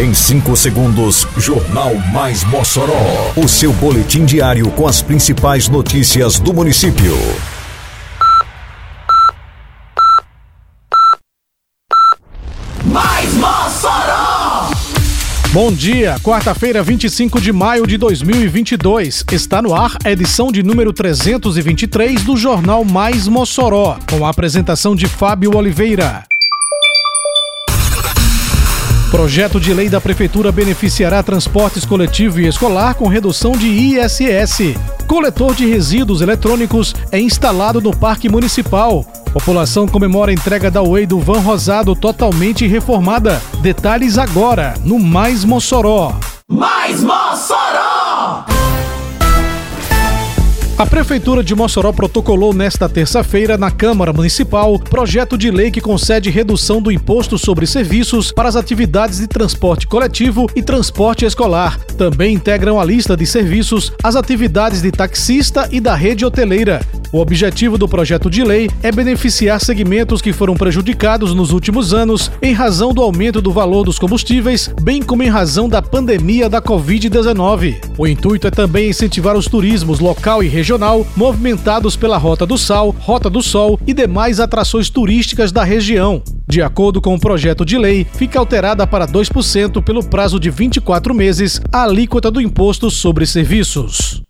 Em 5 segundos, Jornal Mais Mossoró. O seu boletim diário com as principais notícias do município. Mais Mossoró! Bom dia, quarta-feira, 25 de maio de 2022. Está no ar a edição de número 323 do Jornal Mais Mossoró, com a apresentação de Fábio Oliveira. Projeto de lei da Prefeitura beneficiará transportes coletivo e escolar com redução de ISS. Coletor de resíduos eletrônicos é instalado no Parque Municipal. População comemora a entrega da Way do Van Rosado totalmente reformada. Detalhes agora, no Mais Mossoró. Mais Mossoró! A Prefeitura de Mossoró protocolou nesta terça-feira na Câmara Municipal projeto de lei que concede redução do imposto sobre serviços para as atividades de transporte coletivo e transporte escolar. Também integram a lista de serviços as atividades de taxista e da rede hoteleira. O objetivo do projeto de lei é beneficiar segmentos que foram prejudicados nos últimos anos em razão do aumento do valor dos combustíveis, bem como em razão da pandemia da Covid-19. O intuito é também incentivar os turismos local e regional movimentados pela Rota do Sal, Rota do Sol e demais atrações turísticas da região. De acordo com o projeto de lei, fica alterada para 2% pelo prazo de 24 meses a alíquota do imposto sobre serviços.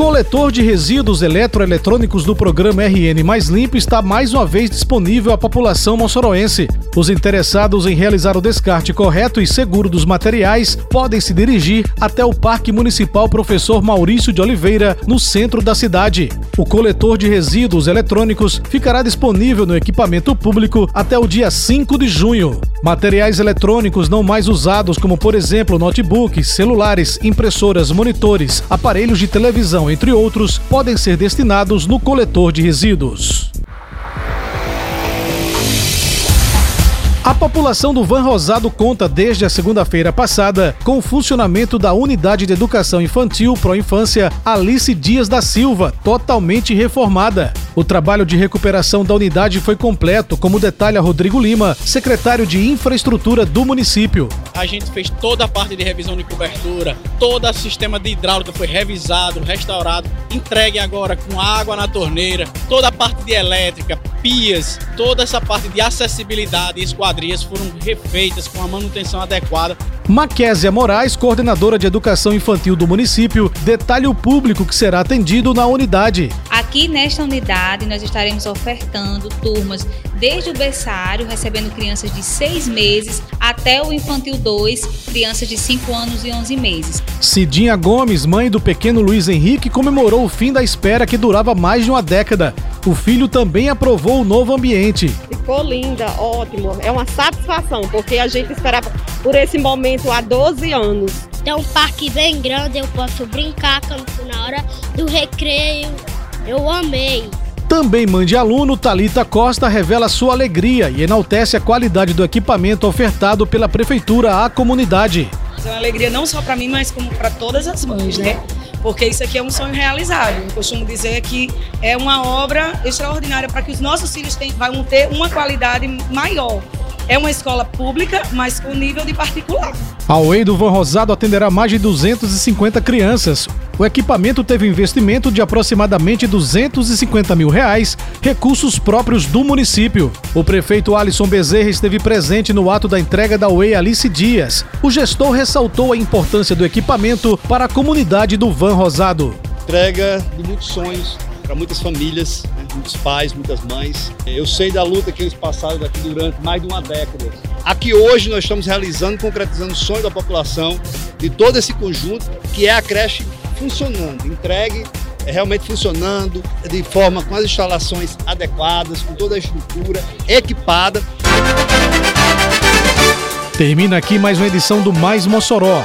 Coletor de resíduos eletroeletrônicos do programa RN Mais Limpo está mais uma vez disponível à população moçoroense. Os interessados em realizar o descarte correto e seguro dos materiais podem se dirigir até o Parque Municipal Professor Maurício de Oliveira, no centro da cidade. O coletor de resíduos eletrônicos ficará disponível no equipamento público até o dia 5 de junho. Materiais eletrônicos não mais usados, como por exemplo notebooks, celulares, impressoras, monitores, aparelhos de televisão, entre outros, podem ser destinados no coletor de resíduos. A população do Van Rosado conta desde a segunda-feira passada com o funcionamento da Unidade de Educação Infantil Pro Infância Alice Dias da Silva, totalmente reformada. O trabalho de recuperação da unidade foi completo, como detalha Rodrigo Lima, secretário de Infraestrutura do município. A gente fez toda a parte de revisão de cobertura, todo o sistema de hidráulica foi revisado, restaurado, entregue agora com água na torneira, toda a parte de elétrica, pias, toda essa parte de acessibilidade e esquadrias foram refeitas com a manutenção adequada. Maquésia Moraes, coordenadora de educação infantil do município, detalha o público que será atendido na unidade. Aqui nesta unidade nós estaremos ofertando turmas desde o berçário, recebendo crianças de 6 meses, até o infantil 2, crianças de 5 anos e 11 meses. Cidinha Gomes, mãe do pequeno Luiz Henrique, comemorou o fim da espera que durava mais de uma década. O filho também aprovou o novo ambiente. Ficou linda, ótimo. É uma satisfação, porque a gente esperava por esse momento há 12 anos. É um parque bem grande, eu posso brincar na hora do recreio. Eu amei. Também mãe de aluno, Talita Costa revela sua alegria e enaltece a qualidade do equipamento ofertado pela prefeitura à comunidade. É uma alegria não só para mim, mas como para todas as mães, né? Porque isso aqui é um sonho realizado. Eu costumo dizer que é uma obra extraordinária para que os nossos filhos tenham, vão ter uma qualidade maior. É uma escola pública, mas com nível de particular. A UEI do Van Rosado atenderá mais de 250 crianças. O equipamento teve investimento de aproximadamente 250 mil reais, recursos próprios do município. O prefeito Alisson Bezerra esteve presente no ato da entrega da UEI Alice Dias. O gestor ressaltou a importância do equipamento para a comunidade do Van Rosado. Entrega de muitos sonhos para muitas famílias? Muitos pais, muitas mães. Eu sei da luta que eles passaram aqui durante mais de uma década. Aqui hoje nós estamos realizando, concretizando o sonho da população de todo esse conjunto, que é a creche funcionando, entregue é realmente funcionando de forma com as instalações adequadas, com toda a estrutura equipada. Termina aqui mais uma edição do Mais Mossoró,